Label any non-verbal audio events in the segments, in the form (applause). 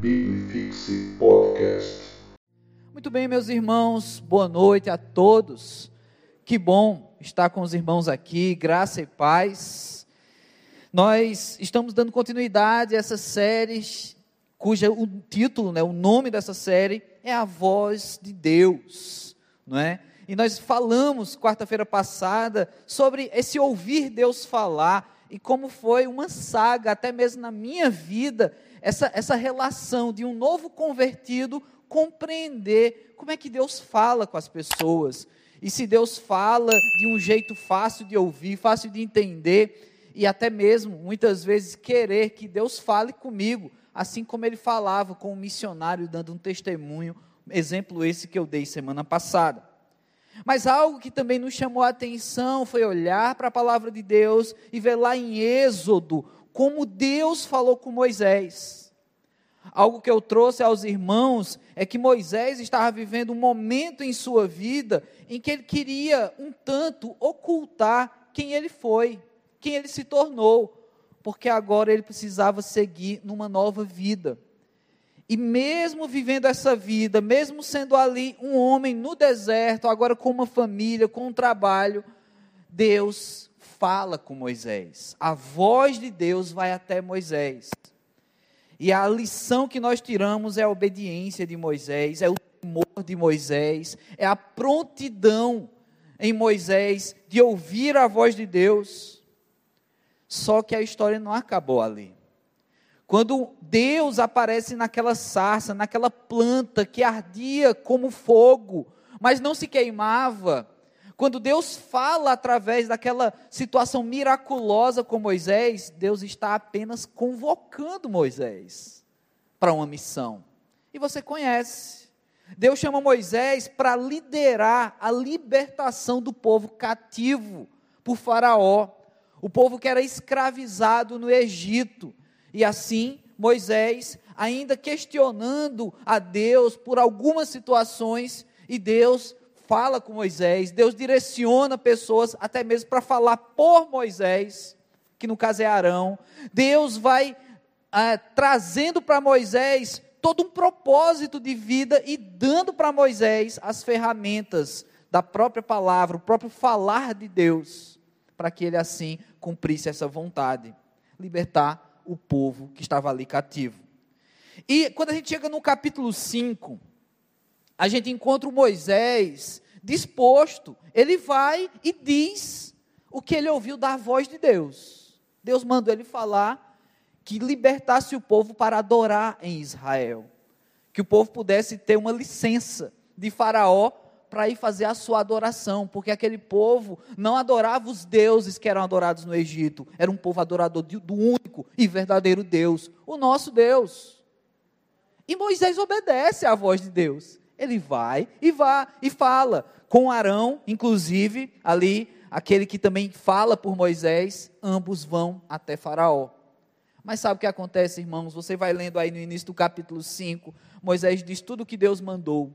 Bibifixe Podcast. Muito bem, meus irmãos, boa noite a todos. Que bom estar com os irmãos aqui, graça e paz. Nós estamos dando continuidade a essa série, cuja o título, né, o nome dessa série é A Voz de Deus, não é? E nós falamos quarta-feira passada sobre esse ouvir Deus falar e como foi uma saga, até mesmo na minha vida, essa, essa relação de um novo convertido compreender como é que Deus fala com as pessoas. E se Deus fala de um jeito fácil de ouvir, fácil de entender, e até mesmo, muitas vezes, querer que Deus fale comigo, assim como ele falava com o um missionário, dando um testemunho, exemplo esse que eu dei semana passada. Mas algo que também nos chamou a atenção foi olhar para a palavra de Deus e ver lá em Êxodo como Deus falou com Moisés. Algo que eu trouxe aos irmãos é que Moisés estava vivendo um momento em sua vida em que ele queria um tanto ocultar quem ele foi, quem ele se tornou, porque agora ele precisava seguir numa nova vida. E mesmo vivendo essa vida, mesmo sendo ali um homem no deserto, agora com uma família, com um trabalho, Deus fala com Moisés. A voz de Deus vai até Moisés. E a lição que nós tiramos é a obediência de Moisés, é o temor de Moisés, é a prontidão em Moisés de ouvir a voz de Deus. Só que a história não acabou ali. Quando Deus aparece naquela sarça, naquela planta que ardia como fogo, mas não se queimava. Quando Deus fala através daquela situação miraculosa com Moisés, Deus está apenas convocando Moisés para uma missão. E você conhece. Deus chama Moisés para liderar a libertação do povo cativo por Faraó, o povo que era escravizado no Egito. E assim, Moisés, ainda questionando a Deus por algumas situações, e Deus fala com Moisés, Deus direciona pessoas até mesmo para falar por Moisés, que no caso é Arão. Deus vai é, trazendo para Moisés todo um propósito de vida e dando para Moisés as ferramentas da própria palavra, o próprio falar de Deus, para que ele assim cumprisse essa vontade, libertar o povo que estava ali cativo. E quando a gente chega no capítulo 5, a gente encontra o Moisés disposto, ele vai e diz o que ele ouviu da voz de Deus. Deus mandou ele falar que libertasse o povo para adorar em Israel, que o povo pudesse ter uma licença de Faraó para ir fazer a sua adoração, porque aquele povo não adorava os deuses que eram adorados no Egito, era um povo adorador do único e verdadeiro Deus, o nosso Deus. E Moisés obedece à voz de Deus. Ele vai e vá e fala com Arão, inclusive ali aquele que também fala por Moisés, ambos vão até Faraó. Mas sabe o que acontece, irmãos? Você vai lendo aí no início do capítulo 5, Moisés diz tudo o que Deus mandou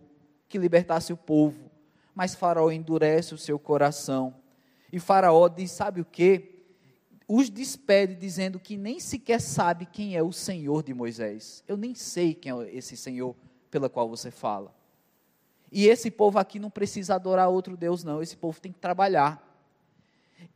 que libertasse o povo. Mas Faraó endurece o seu coração. E Faraó diz: Sabe o que? Os despede, dizendo que nem sequer sabe quem é o Senhor de Moisés. Eu nem sei quem é esse Senhor pela qual você fala. E esse povo aqui não precisa adorar outro Deus, não. Esse povo tem que trabalhar.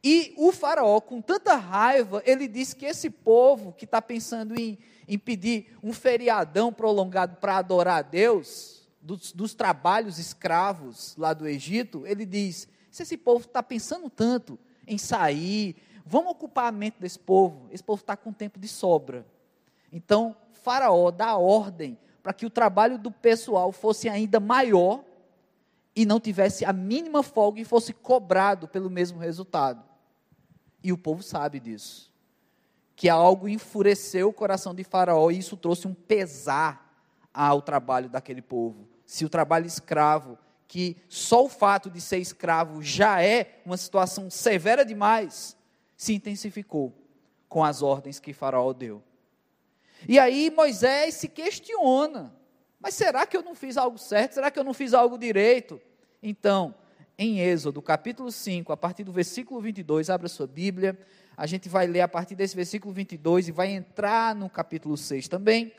E o faraó, com tanta raiva, ele diz que esse povo que está pensando em, em pedir um feriadão prolongado para adorar a Deus, dos, dos trabalhos escravos lá do Egito, ele diz: se esse povo está pensando tanto em sair, vamos ocupar a mente desse povo, esse povo está com tempo de sobra. Então, Faraó dá ordem para que o trabalho do pessoal fosse ainda maior e não tivesse a mínima folga e fosse cobrado pelo mesmo resultado. E o povo sabe disso. Que algo enfureceu o coração de Faraó e isso trouxe um pesar ao trabalho daquele povo se o trabalho escravo, que só o fato de ser escravo já é uma situação severa demais, se intensificou com as ordens que Faraó deu. E aí Moisés se questiona: mas será que eu não fiz algo certo? Será que eu não fiz algo direito? Então, em Êxodo, capítulo 5, a partir do versículo 22, abra sua Bíblia. A gente vai ler a partir desse versículo 22 e vai entrar no capítulo 6 também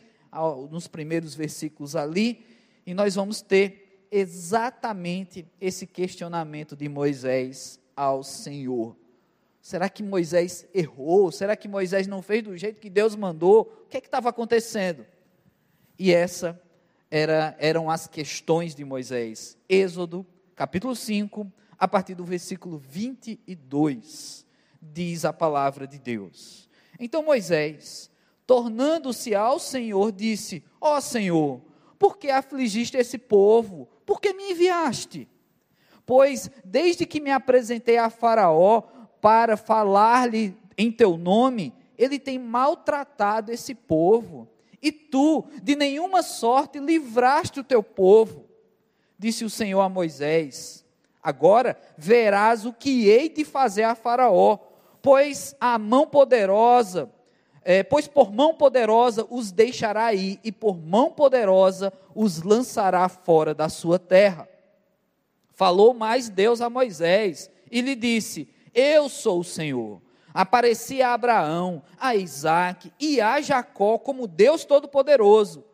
nos primeiros versículos ali, e nós vamos ter exatamente esse questionamento de Moisés ao Senhor. Será que Moisés errou? Será que Moisés não fez do jeito que Deus mandou? O que é estava acontecendo? E essa era, eram as questões de Moisés. Êxodo, capítulo 5, a partir do versículo 22, diz a palavra de Deus. Então Moisés, tornando-se ao Senhor, disse: Ó oh, Senhor, por que afligiste esse povo? Por que me enviaste? Pois desde que me apresentei a Faraó, para falar-lhe em teu nome, ele tem maltratado esse povo. E tu, de nenhuma sorte, livraste o teu povo. Disse o Senhor a Moisés: Agora verás o que hei de fazer a Faraó, pois a mão poderosa, é, pois por mão poderosa os deixará ir, e por mão poderosa os lançará fora da sua terra. Falou mais Deus a Moisés e lhe disse: eu sou o Senhor. Apareci a Abraão, a Isaac e a Jacó como Deus Todo-Poderoso,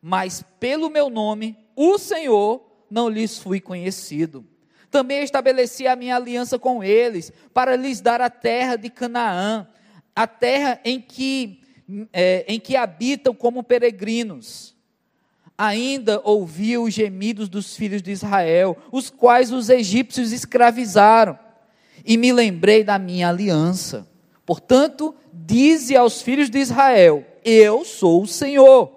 mas pelo meu nome, o Senhor, não lhes fui conhecido. Também estabeleci a minha aliança com eles, para lhes dar a terra de Canaã, a terra em que, é, em que habitam como peregrinos. Ainda ouvi os gemidos dos filhos de Israel, os quais os egípcios escravizaram e me lembrei da minha aliança. Portanto, dize aos filhos de Israel: Eu sou o Senhor,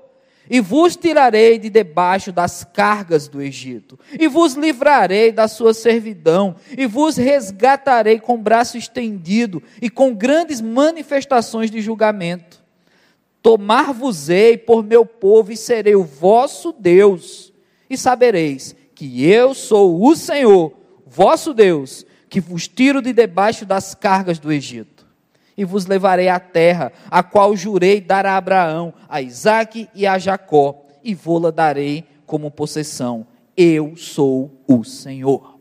e vos tirarei de debaixo das cargas do Egito, e vos livrarei da sua servidão, e vos resgatarei com braço estendido e com grandes manifestações de julgamento. Tomar-vos-ei por meu povo e serei o vosso Deus, e sabereis que eu sou o Senhor, vosso Deus, que vos tiro de debaixo das cargas do Egito, e vos levarei à terra, a qual jurei dar a Abraão, a Isaque e a Jacó, e vou-la darei como possessão. Eu sou o Senhor.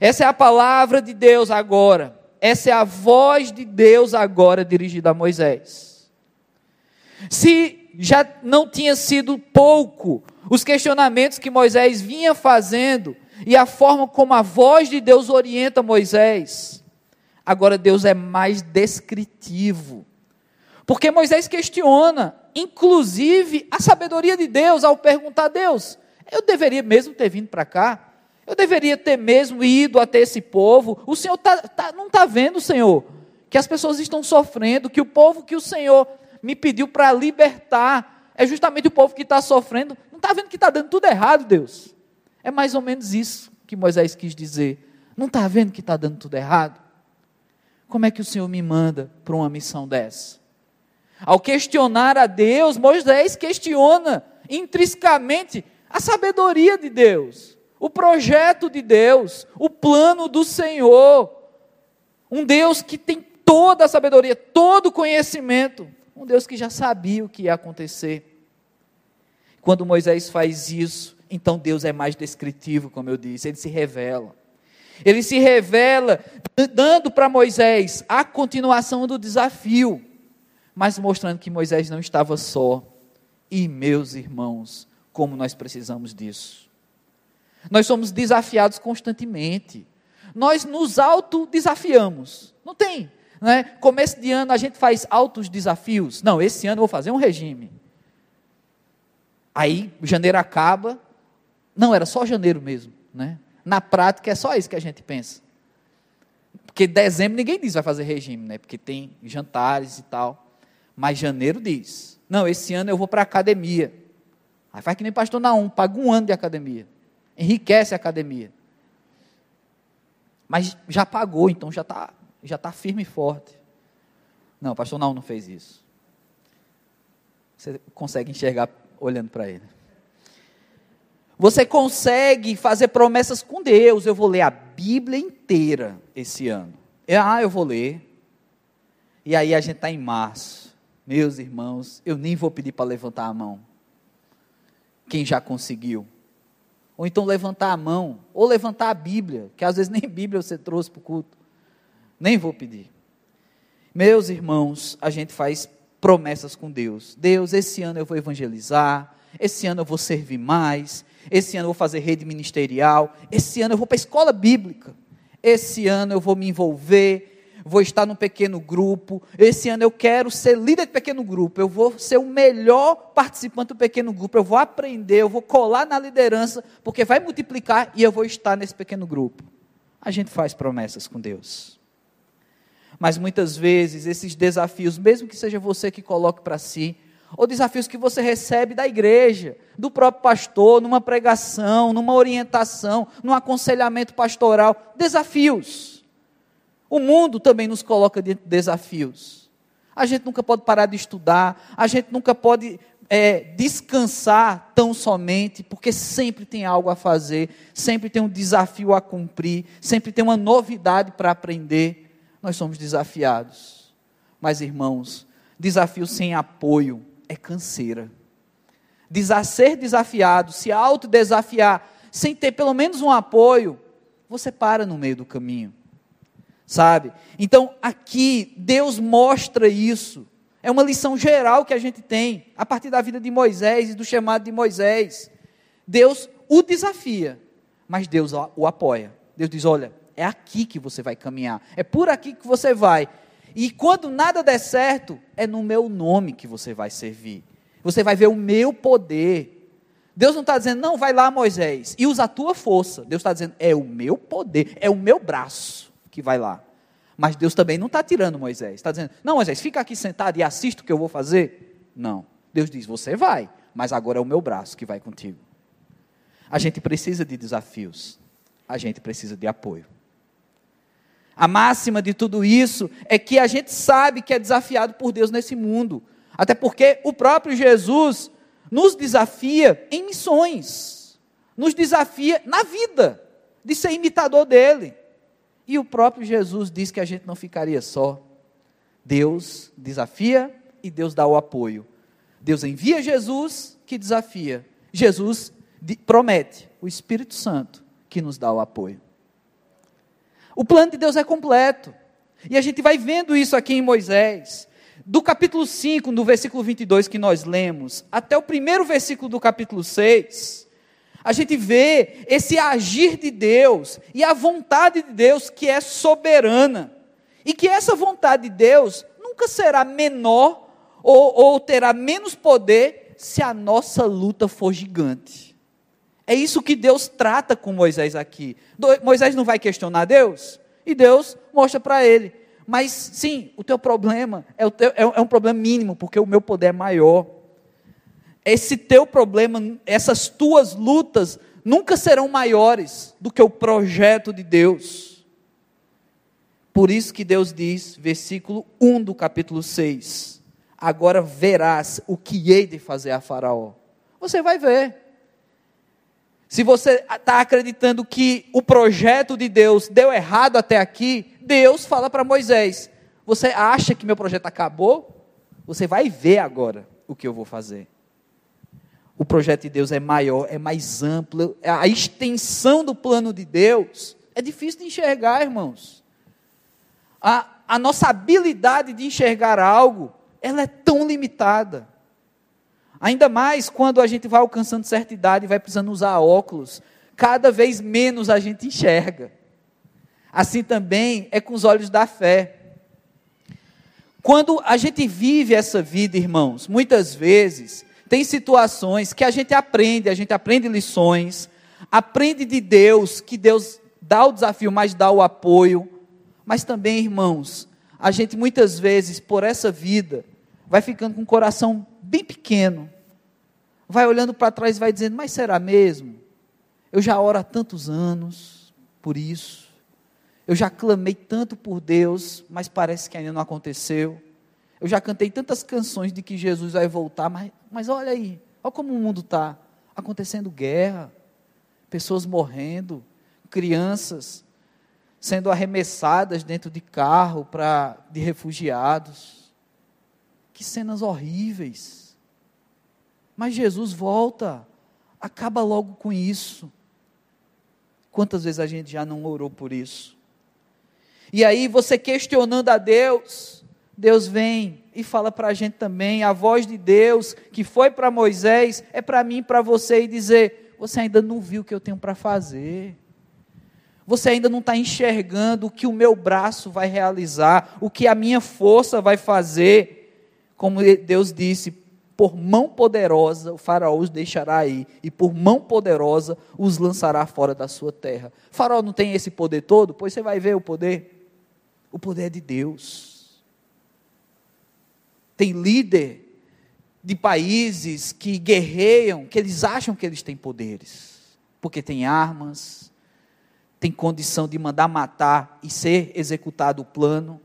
Essa é a palavra de Deus agora. Essa é a voz de Deus agora dirigida a Moisés. Se já não tinha sido pouco os questionamentos que Moisés vinha fazendo e a forma como a voz de Deus orienta Moisés. Agora Deus é mais descritivo. Porque Moisés questiona, inclusive, a sabedoria de Deus ao perguntar a Deus: eu deveria mesmo ter vindo para cá? Eu deveria ter mesmo ido até esse povo? O Senhor tá, tá, não está vendo, Senhor, que as pessoas estão sofrendo, que o povo que o Senhor me pediu para libertar é justamente o povo que está sofrendo. Não está vendo que está dando tudo errado, Deus? É mais ou menos isso que Moisés quis dizer. Não está vendo que está dando tudo errado? Como é que o Senhor me manda para uma missão dessa? Ao questionar a Deus, Moisés questiona intrinsecamente a sabedoria de Deus, o projeto de Deus, o plano do Senhor. Um Deus que tem toda a sabedoria, todo o conhecimento. Um Deus que já sabia o que ia acontecer. Quando Moisés faz isso, então Deus é mais descritivo, como eu disse, ele se revela. Ele se revela dando para Moisés a continuação do desafio, mas mostrando que Moisés não estava só. E meus irmãos, como nós precisamos disso. Nós somos desafiados constantemente. Nós nos autodesafiamos. Não tem. Né? Começo de ano a gente faz altos desafios. Não, esse ano eu vou fazer um regime. Aí janeiro acaba, não, era só janeiro mesmo, né? Na prática é só isso que a gente pensa. Porque dezembro ninguém diz vai fazer regime, né? Porque tem jantares e tal. Mas janeiro diz: "Não, esse ano eu vou para a academia". Aí faz que nem pastor Naum, paga um ano de academia. Enriquece a academia. Mas já pagou, então já está já tá firme e forte. Não, pastor Naum não fez isso. Você consegue enxergar olhando para ele. Você consegue fazer promessas com Deus. Eu vou ler a Bíblia inteira esse ano. Ah, eu vou ler. E aí a gente está em março. Meus irmãos, eu nem vou pedir para levantar a mão. Quem já conseguiu? Ou então levantar a mão, ou levantar a Bíblia, que às vezes (laughs) nem Bíblia você trouxe para o culto. Nem vou pedir. Meus irmãos, a gente faz promessas com Deus. Deus, esse ano eu vou evangelizar, esse ano eu vou servir mais, esse ano eu vou fazer rede ministerial, esse ano eu vou para a escola bíblica, esse ano eu vou me envolver, vou estar num pequeno grupo, esse ano eu quero ser líder de pequeno grupo, eu vou ser o melhor participante do pequeno grupo, eu vou aprender, eu vou colar na liderança, porque vai multiplicar e eu vou estar nesse pequeno grupo. A gente faz promessas com Deus. Mas muitas vezes esses desafios, mesmo que seja você que coloque para si, ou desafios que você recebe da igreja, do próprio pastor, numa pregação, numa orientação, num aconselhamento pastoral, desafios o mundo também nos coloca de desafios. A gente nunca pode parar de estudar, a gente nunca pode é, descansar tão somente, porque sempre tem algo a fazer, sempre tem um desafio a cumprir, sempre tem uma novidade para aprender. Nós somos desafiados. Mas, irmãos, desafio sem apoio é canseira. Ser desafiado, se autodesafiar, sem ter pelo menos um apoio, você para no meio do caminho sabe? Então, aqui, Deus mostra isso. É uma lição geral que a gente tem, a partir da vida de Moisés e do chamado de Moisés. Deus o desafia, mas Deus o apoia. Deus diz: olha, é aqui que você vai caminhar, é por aqui que você vai. E quando nada der certo, é no meu nome que você vai servir. Você vai ver o meu poder. Deus não está dizendo, não, vai lá, Moisés, e usa a tua força. Deus está dizendo, é o meu poder, é o meu braço que vai lá. Mas Deus também não está tirando Moisés. Está dizendo, não, Moisés, fica aqui sentado e assista o que eu vou fazer. Não. Deus diz, você vai, mas agora é o meu braço que vai contigo. A gente precisa de desafios. A gente precisa de apoio. A máxima de tudo isso é que a gente sabe que é desafiado por Deus nesse mundo. Até porque o próprio Jesus nos desafia em missões, nos desafia na vida, de ser imitador dele. E o próprio Jesus disse que a gente não ficaria só. Deus desafia e Deus dá o apoio. Deus envia Jesus que desafia. Jesus promete o Espírito Santo que nos dá o apoio. O plano de Deus é completo. E a gente vai vendo isso aqui em Moisés. Do capítulo 5, no versículo 22 que nós lemos, até o primeiro versículo do capítulo 6, a gente vê esse agir de Deus e a vontade de Deus que é soberana. E que essa vontade de Deus nunca será menor ou, ou terá menos poder se a nossa luta for gigante. É isso que Deus trata com Moisés aqui. Moisés não vai questionar Deus, e Deus mostra para ele. Mas sim, o teu problema é, teu, é, é um problema mínimo, porque o meu poder é maior esse teu problema, essas tuas lutas, nunca serão maiores do que o projeto de Deus. Por isso que Deus diz, versículo 1 do capítulo 6: Agora verás o que hei de fazer a Faraó. Você vai ver. Se você está acreditando que o projeto de Deus deu errado até aqui, Deus fala para Moisés: Você acha que meu projeto acabou? Você vai ver agora o que eu vou fazer o projeto de Deus é maior, é mais amplo, a extensão do plano de Deus é difícil de enxergar, irmãos. A, a nossa habilidade de enxergar algo, ela é tão limitada. Ainda mais quando a gente vai alcançando certa idade e vai precisando usar óculos, cada vez menos a gente enxerga. Assim também é com os olhos da fé. Quando a gente vive essa vida, irmãos, muitas vezes tem situações que a gente aprende, a gente aprende lições, aprende de Deus, que Deus dá o desafio, mas dá o apoio. Mas também, irmãos, a gente muitas vezes, por essa vida, vai ficando com o coração bem pequeno, vai olhando para trás e vai dizendo: Mas será mesmo? Eu já oro há tantos anos por isso, eu já clamei tanto por Deus, mas parece que ainda não aconteceu. Eu já cantei tantas canções de que Jesus vai voltar, mas, mas olha aí, olha como o mundo está. Acontecendo guerra, pessoas morrendo, crianças sendo arremessadas dentro de carro para de refugiados. Que cenas horríveis. Mas Jesus volta, acaba logo com isso. Quantas vezes a gente já não orou por isso? E aí você questionando a Deus, Deus vem e fala para a gente também, a voz de Deus que foi para Moisés, é para mim para você e dizer: você ainda não viu o que eu tenho para fazer. Você ainda não está enxergando o que o meu braço vai realizar, o que a minha força vai fazer. Como Deus disse, por mão poderosa o faraó os deixará aí, e por mão poderosa os lançará fora da sua terra. O faraó não tem esse poder todo? Pois você vai ver o poder. O poder é de Deus. Tem líder de países que guerreiam, que eles acham que eles têm poderes, porque têm armas, tem condição de mandar matar e ser executado o plano.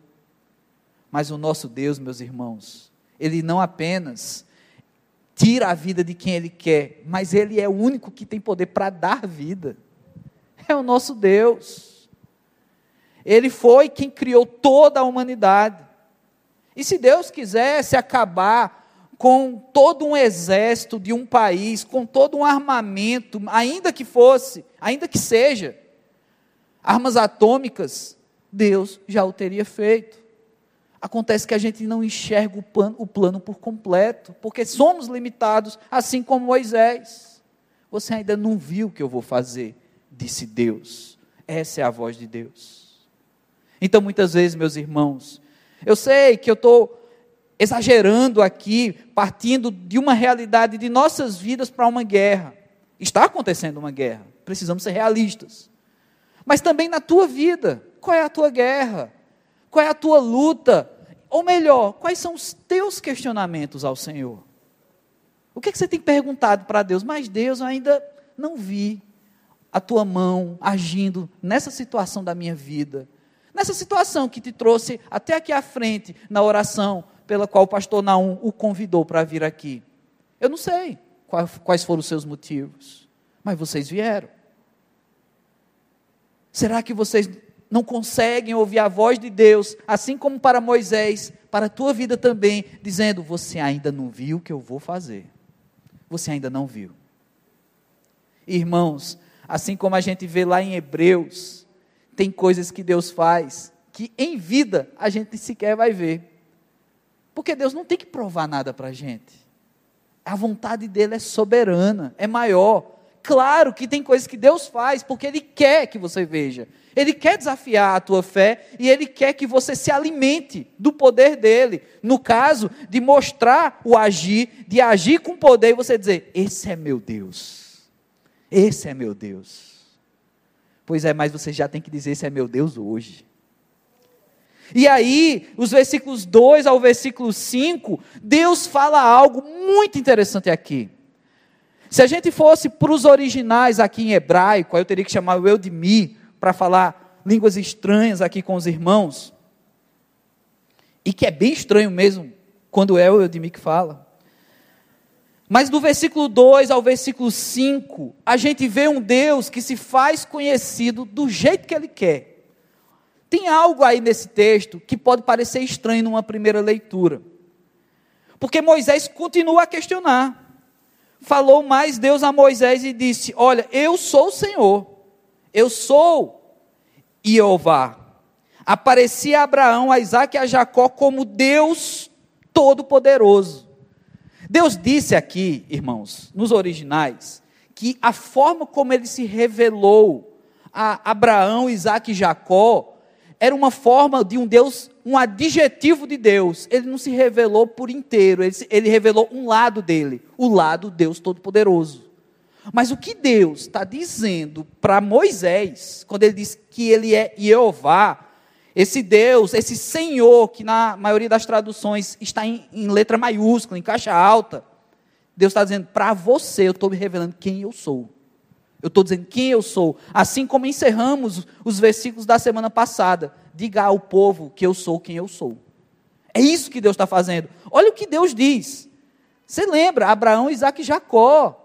Mas o nosso Deus, meus irmãos, ele não apenas tira a vida de quem ele quer, mas ele é o único que tem poder para dar vida. É o nosso Deus. Ele foi quem criou toda a humanidade. E se Deus quisesse acabar com todo um exército de um país, com todo um armamento, ainda que fosse, ainda que seja, armas atômicas, Deus já o teria feito. Acontece que a gente não enxerga o plano, o plano por completo, porque somos limitados, assim como Moisés. Você ainda não viu o que eu vou fazer, disse Deus. Essa é a voz de Deus. Então, muitas vezes, meus irmãos, eu sei que eu estou exagerando aqui, partindo de uma realidade de nossas vidas para uma guerra. Está acontecendo uma guerra, precisamos ser realistas. Mas também na tua vida, qual é a tua guerra? Qual é a tua luta? Ou melhor, quais são os teus questionamentos ao Senhor? O que, é que você tem perguntado para Deus? Mas Deus, eu ainda não vi a tua mão agindo nessa situação da minha vida. Nessa situação que te trouxe até aqui à frente na oração, pela qual o pastor Naum o convidou para vir aqui. Eu não sei quais foram os seus motivos, mas vocês vieram. Será que vocês não conseguem ouvir a voz de Deus, assim como para Moisés, para a tua vida também, dizendo: Você ainda não viu o que eu vou fazer? Você ainda não viu. Irmãos, assim como a gente vê lá em Hebreus, tem coisas que Deus faz que em vida a gente sequer vai ver. Porque Deus não tem que provar nada para a gente. A vontade dele é soberana, é maior. Claro que tem coisas que Deus faz porque Ele quer que você veja. Ele quer desafiar a tua fé e Ele quer que você se alimente do poder dele. No caso, de mostrar o agir, de agir com poder e você dizer: Esse é meu Deus. Esse é meu Deus. Pois é, mas você já tem que dizer: Esse é meu Deus hoje. E aí, os versículos 2 ao versículo 5, Deus fala algo muito interessante aqui. Se a gente fosse para os originais aqui em hebraico, aí eu teria que chamar o Eudimi para falar línguas estranhas aqui com os irmãos. E que é bem estranho mesmo, quando é o Eudimi que fala. Mas do versículo 2 ao versículo 5, a gente vê um Deus que se faz conhecido do jeito que Ele quer. Tem algo aí nesse texto que pode parecer estranho numa primeira leitura. Porque Moisés continua a questionar. Falou mais Deus a Moisés e disse: Olha, eu sou o Senhor, eu sou Jeová. Aparecia a Abraão, a Isaac e a Jacó como Deus Todo-Poderoso. Deus disse aqui, irmãos, nos originais, que a forma como ele se revelou a Abraão, Isaac e Jacó era uma forma de um Deus, um adjetivo de Deus. Ele não se revelou por inteiro, ele, ele revelou um lado dele, o lado Deus Todo-Poderoso. Mas o que Deus está dizendo para Moisés, quando ele diz que ele é Jeová, esse Deus, esse Senhor, que na maioria das traduções está em, em letra maiúscula, em caixa alta, Deus está dizendo: para você eu estou me revelando quem eu sou. Eu estou dizendo quem eu sou. Assim como encerramos os versículos da semana passada. Diga ao povo que eu sou quem eu sou. É isso que Deus está fazendo. Olha o que Deus diz. Você lembra? Abraão, Isaac e Jacó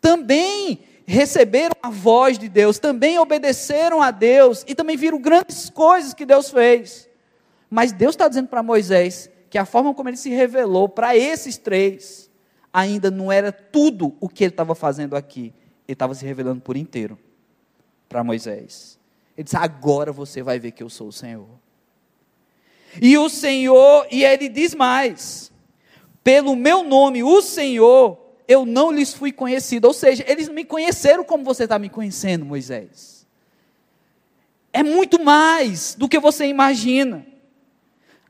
também receberam a voz de Deus, também obedeceram a Deus e também viram grandes coisas que Deus fez. Mas Deus está dizendo para Moisés que a forma como ele se revelou para esses três ainda não era tudo o que ele estava fazendo aqui ele estava se revelando por inteiro para Moisés. Ele disse: Agora você vai ver que eu sou o Senhor. E o Senhor, e ele diz mais: pelo meu nome, o Senhor, eu não lhes fui conhecido. Ou seja, eles me conheceram como você está me conhecendo, Moisés. É muito mais do que você imagina.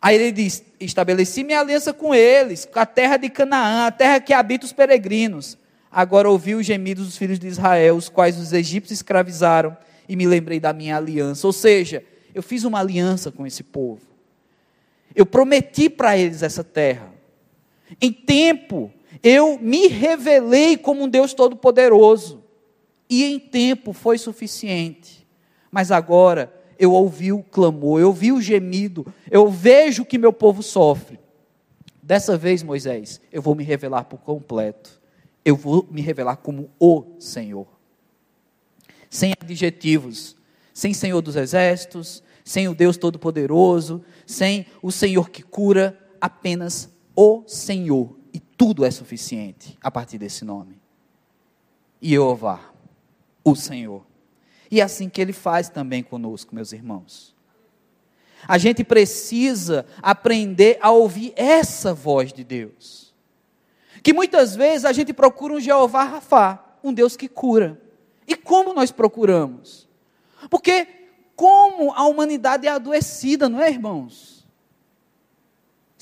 Aí ele diz: Estabeleci minha aliança com eles, com a terra de Canaã, a terra que habita os peregrinos. Agora ouvi os gemidos dos filhos de Israel, os quais os egípcios escravizaram, e me lembrei da minha aliança. Ou seja, eu fiz uma aliança com esse povo. Eu prometi para eles essa terra. Em tempo, eu me revelei como um Deus todo-poderoso. E em tempo foi suficiente. Mas agora eu ouvi o clamor, eu ouvi o gemido, eu vejo que meu povo sofre. Dessa vez, Moisés, eu vou me revelar por completo. Eu vou me revelar como o Senhor. Sem adjetivos, sem Senhor dos exércitos, sem o Deus Todo-Poderoso, sem o Senhor que cura, apenas o Senhor, e tudo é suficiente a partir desse nome. Jeová, o Senhor. E é assim que ele faz também conosco, meus irmãos. A gente precisa aprender a ouvir essa voz de Deus. Que muitas vezes a gente procura um Jeová Rafá, um Deus que cura. E como nós procuramos? Porque como a humanidade é adoecida, não é, irmãos?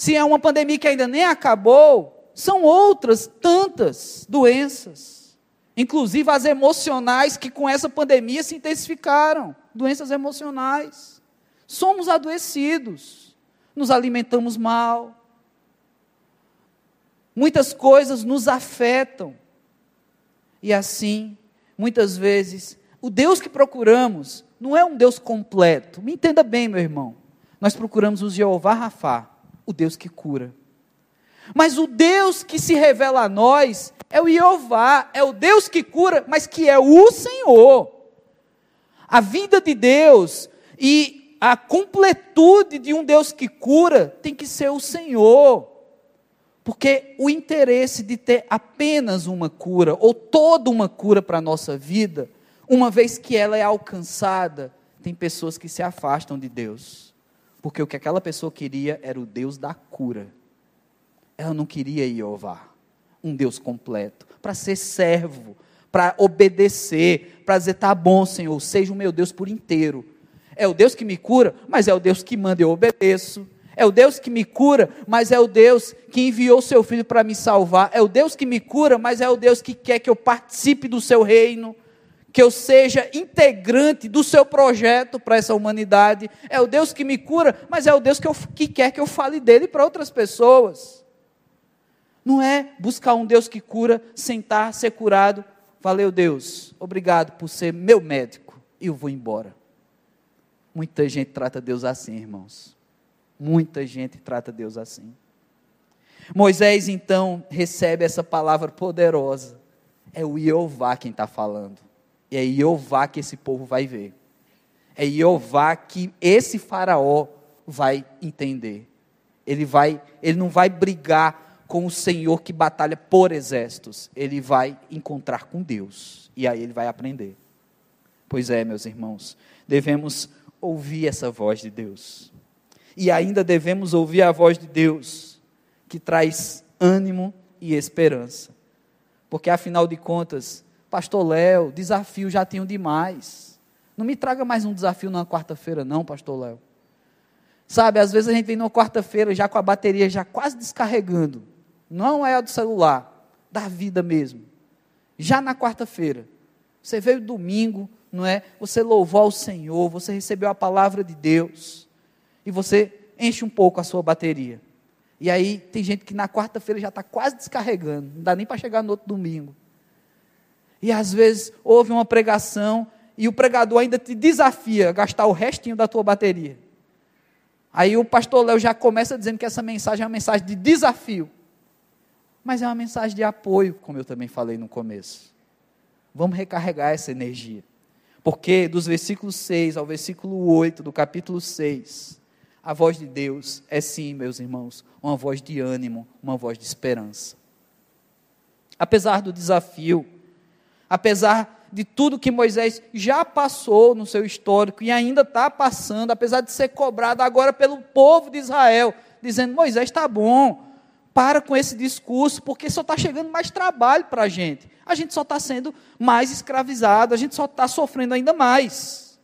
se é uma pandemia que ainda nem acabou, são outras tantas doenças, inclusive as emocionais que com essa pandemia se intensificaram doenças emocionais. Somos adoecidos, nos alimentamos mal, muitas coisas nos afetam, e assim, muitas vezes, o Deus que procuramos não é um Deus completo, me entenda bem, meu irmão. Nós procuramos o Jeová Rafá, o Deus que cura. Mas o Deus que se revela a nós é o Jeová, é o Deus que cura, mas que é o Senhor. A vida de Deus e a completude de um Deus que cura tem que ser o Senhor. Porque o interesse de ter apenas uma cura, ou toda uma cura para a nossa vida, uma vez que ela é alcançada, tem pessoas que se afastam de Deus. Porque o que aquela pessoa queria era o Deus da cura. Ela não queria Jeová, um Deus completo, para ser servo, para obedecer, para dizer: tá bom, Senhor, seja o meu Deus por inteiro. É o Deus que me cura, mas é o Deus que manda eu obedeço. É o Deus que me cura, mas é o Deus que enviou seu filho para me salvar. É o Deus que me cura, mas é o Deus que quer que eu participe do seu reino que eu seja integrante do seu projeto para essa humanidade. É o Deus que me cura, mas é o Deus que, eu, que quer que eu fale dele para outras pessoas. Não é buscar um Deus que cura, sentar, ser curado. Valeu, Deus, obrigado por ser meu médico eu vou embora. Muita gente trata Deus assim, irmãos. Muita gente trata Deus assim. Moisés então recebe essa palavra poderosa. É o Jeová quem está falando. E é Jeová que esse povo vai ver. É Jeová que esse faraó vai entender. Ele vai, ele não vai brigar com o Senhor que batalha por exércitos. Ele vai encontrar com Deus. E aí ele vai aprender. Pois é, meus irmãos, devemos ouvir essa voz de Deus. E ainda devemos ouvir a voz de Deus, que traz ânimo e esperança. Porque afinal de contas, Pastor Léo, desafio já tenho demais. Não me traga mais um desafio na quarta-feira, não, Pastor Léo. Sabe, às vezes a gente vem numa quarta-feira já com a bateria já quase descarregando. Não é a do celular, da vida mesmo. Já na quarta-feira. Você veio domingo, não é? Você louvou ao Senhor, você recebeu a palavra de Deus. E você enche um pouco a sua bateria. E aí tem gente que na quarta-feira já está quase descarregando. Não dá nem para chegar no outro domingo. E às vezes houve uma pregação e o pregador ainda te desafia a gastar o restinho da tua bateria. Aí o pastor Léo já começa dizendo que essa mensagem é uma mensagem de desafio. Mas é uma mensagem de apoio, como eu também falei no começo. Vamos recarregar essa energia. Porque dos versículos 6 ao versículo 8 do capítulo 6, a voz de Deus é sim, meus irmãos, uma voz de ânimo, uma voz de esperança. Apesar do desafio, apesar de tudo que Moisés já passou no seu histórico e ainda está passando, apesar de ser cobrado agora pelo povo de Israel, dizendo: Moisés está bom, para com esse discurso, porque só está chegando mais trabalho para a gente. A gente só está sendo mais escravizado, a gente só está sofrendo ainda mais.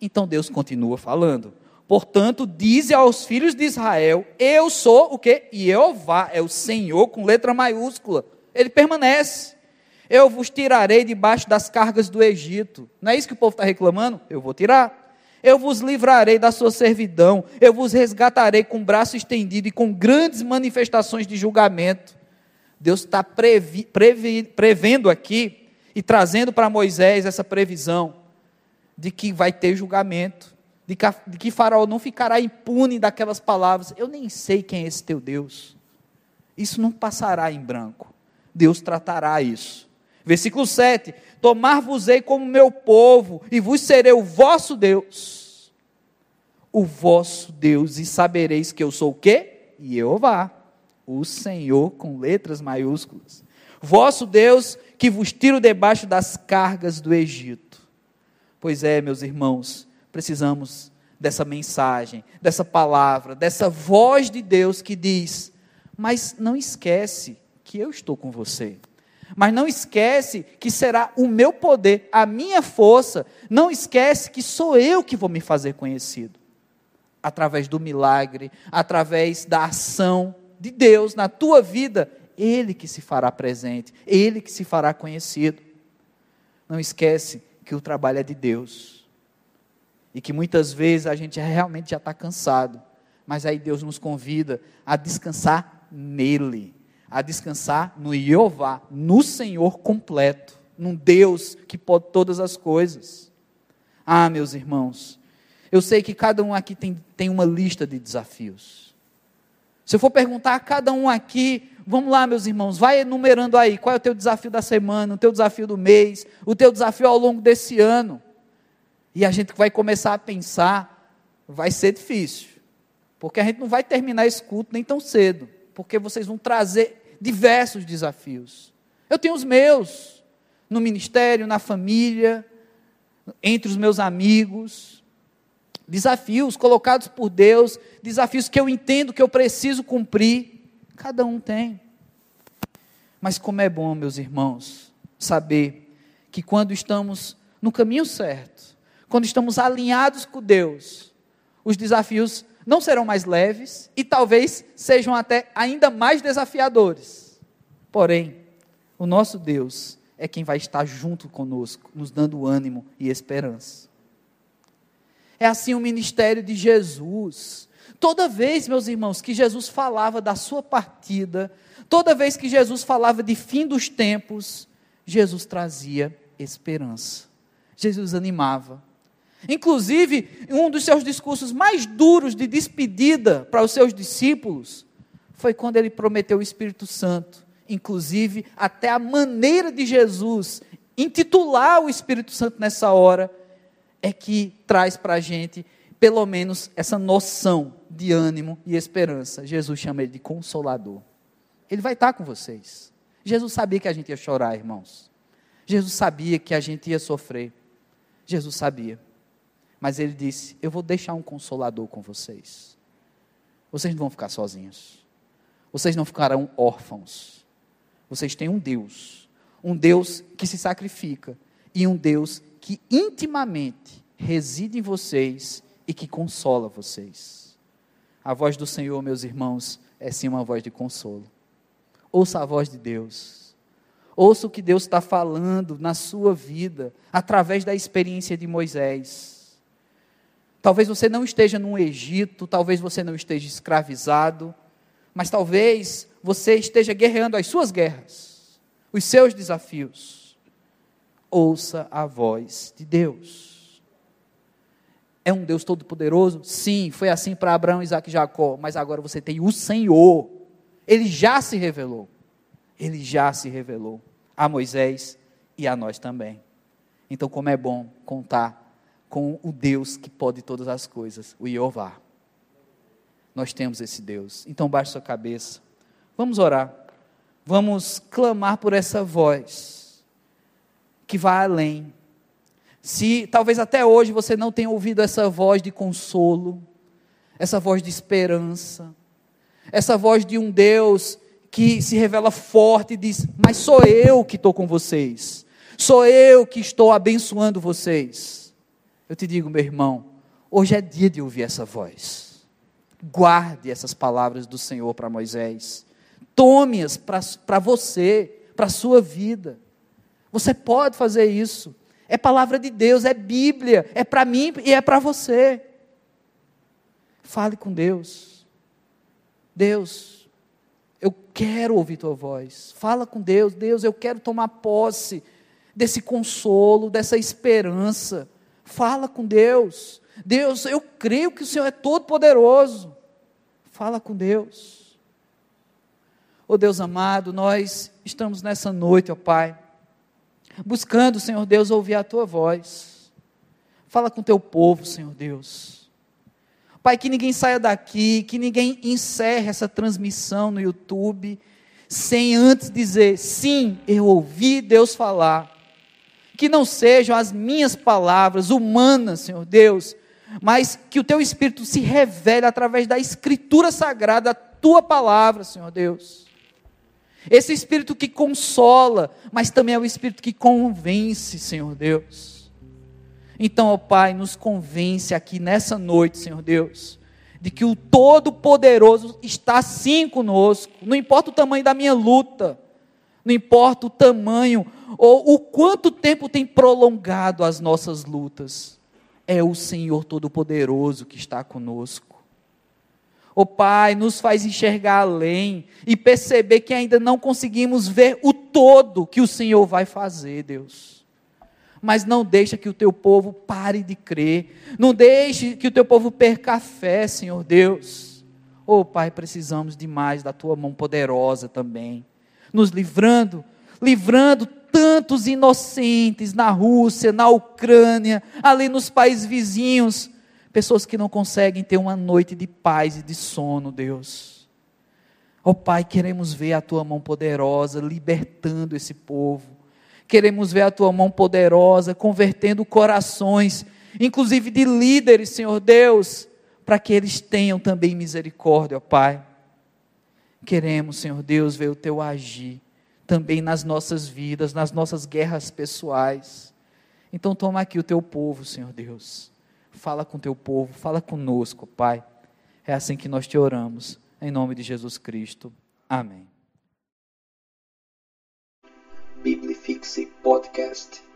Então Deus continua falando. Portanto, dize aos filhos de Israel: Eu sou o que? Jeová, é o Senhor com letra maiúscula. Ele permanece. Eu vos tirarei debaixo das cargas do Egito. Não é isso que o povo está reclamando? Eu vou tirar. Eu vos livrarei da sua servidão. Eu vos resgatarei com braço estendido e com grandes manifestações de julgamento. Deus está previ, previ, prevendo aqui e trazendo para Moisés essa previsão de que vai ter julgamento, de que, Faraó não ficará impune daquelas palavras. Eu nem sei quem é esse teu Deus. Isso não passará em branco. Deus tratará isso. Versículo 7: Tomar-vos-ei como meu povo, e vos serei o vosso Deus. O vosso Deus, e sabereis que eu sou o quê? Jeová, o Senhor com letras maiúsculas. Vosso Deus, que vos tiro debaixo das cargas do Egito. Pois é, meus irmãos, precisamos dessa mensagem, dessa palavra, dessa voz de Deus que diz: Mas não esquece que eu estou com você. Mas não esquece que será o meu poder, a minha força. Não esquece que sou eu que vou me fazer conhecido. Através do milagre, através da ação de Deus na tua vida, Ele que se fará presente, Ele que se fará conhecido. Não esquece que o trabalho é de Deus. E que muitas vezes a gente realmente já está cansado. Mas aí Deus nos convida a descansar nele a descansar no Jeová, no Senhor completo, num Deus que pode todas as coisas. Ah, meus irmãos, eu sei que cada um aqui tem, tem uma lista de desafios. Se eu for perguntar a cada um aqui, vamos lá, meus irmãos, vai enumerando aí qual é o teu desafio da semana, o teu desafio do mês, o teu desafio ao longo desse ano. E a gente vai começar a pensar, vai ser difícil, porque a gente não vai terminar esse culto nem tão cedo, porque vocês vão trazer diversos desafios. Eu tenho os meus, no ministério, na família, entre os meus amigos. Desafios colocados por Deus, desafios que eu entendo que eu preciso cumprir. Cada um tem. Mas como é bom, meus irmãos, saber que quando estamos no caminho certo, quando estamos alinhados com Deus, os desafios não serão mais leves e talvez sejam até ainda mais desafiadores. Porém, o nosso Deus é quem vai estar junto conosco, nos dando ânimo e esperança. É assim o ministério de Jesus. Toda vez, meus irmãos, que Jesus falava da sua partida, toda vez que Jesus falava de fim dos tempos, Jesus trazia esperança. Jesus animava. Inclusive, um dos seus discursos mais duros de despedida para os seus discípulos foi quando ele prometeu o Espírito Santo. Inclusive, até a maneira de Jesus intitular o Espírito Santo nessa hora é que traz para a gente, pelo menos, essa noção de ânimo e esperança. Jesus chama ele de consolador. Ele vai estar com vocês. Jesus sabia que a gente ia chorar, irmãos. Jesus sabia que a gente ia sofrer. Jesus sabia. Mas ele disse: Eu vou deixar um consolador com vocês. Vocês não vão ficar sozinhos. Vocês não ficarão órfãos. Vocês têm um Deus. Um Deus que se sacrifica. E um Deus que intimamente reside em vocês e que consola vocês. A voz do Senhor, meus irmãos, é sim uma voz de consolo. Ouça a voz de Deus. Ouça o que Deus está falando na sua vida, através da experiência de Moisés. Talvez você não esteja no Egito, talvez você não esteja escravizado, mas talvez você esteja guerreando as suas guerras, os seus desafios. Ouça a voz de Deus. É um Deus todo-poderoso? Sim, foi assim para Abraão, Isaac e Jacó, mas agora você tem o Senhor. Ele já se revelou. Ele já se revelou a Moisés e a nós também. Então, como é bom contar com o Deus que pode todas as coisas, o Jeová. Nós temos esse Deus. Então baixe sua cabeça. Vamos orar. Vamos clamar por essa voz. que vai além. Se talvez até hoje você não tenha ouvido essa voz de consolo, essa voz de esperança, essa voz de um Deus que se revela forte e diz: Mas sou eu que estou com vocês, sou eu que estou abençoando vocês. Eu te digo, meu irmão, hoje é dia de ouvir essa voz. Guarde essas palavras do Senhor para Moisés, tome-as para você, para a sua vida. Você pode fazer isso. É palavra de Deus, é Bíblia, é para mim e é para você. Fale com Deus. Deus, eu quero ouvir tua voz. Fala com Deus. Deus, eu quero tomar posse desse consolo, dessa esperança. Fala com Deus. Deus, eu creio que o Senhor é todo poderoso. Fala com Deus. Oh Deus amado, nós estamos nessa noite, ó Pai, buscando, Senhor Deus, ouvir a tua voz. Fala com teu povo, Senhor Deus. Pai, que ninguém saia daqui, que ninguém encerre essa transmissão no YouTube, sem antes dizer: sim, eu ouvi Deus falar. Que não sejam as minhas palavras humanas, Senhor Deus, mas que o teu Espírito se revele através da Escritura Sagrada, a tua palavra, Senhor Deus. Esse Espírito que consola, mas também é o Espírito que convence, Senhor Deus. Então, ó Pai, nos convence aqui nessa noite, Senhor Deus, de que o Todo-Poderoso está sim conosco. Não importa o tamanho da minha luta, não importa o tamanho ou o quanto tempo tem prolongado as nossas lutas, é o Senhor Todo-Poderoso que está conosco. Ó Pai, nos faz enxergar além e perceber que ainda não conseguimos ver o todo que o Senhor vai fazer, Deus mas não deixa que o teu povo pare de crer, não deixe que o teu povo perca a fé, Senhor Deus. Oh, Pai, precisamos demais da tua mão poderosa também, nos livrando, livrando tantos inocentes na Rússia, na Ucrânia, ali nos países vizinhos, pessoas que não conseguem ter uma noite de paz e de sono, Deus. Oh Pai, queremos ver a tua mão poderosa libertando esse povo, Queremos ver a tua mão poderosa convertendo corações, inclusive de líderes, Senhor Deus, para que eles tenham também misericórdia, ó Pai. Queremos, Senhor Deus, ver o teu agir também nas nossas vidas, nas nossas guerras pessoais. Então toma aqui o teu povo, Senhor Deus. Fala com o teu povo, fala conosco, Pai. É assim que nós te oramos, em nome de Jesus Cristo. Amém. Biblifixe Podcast.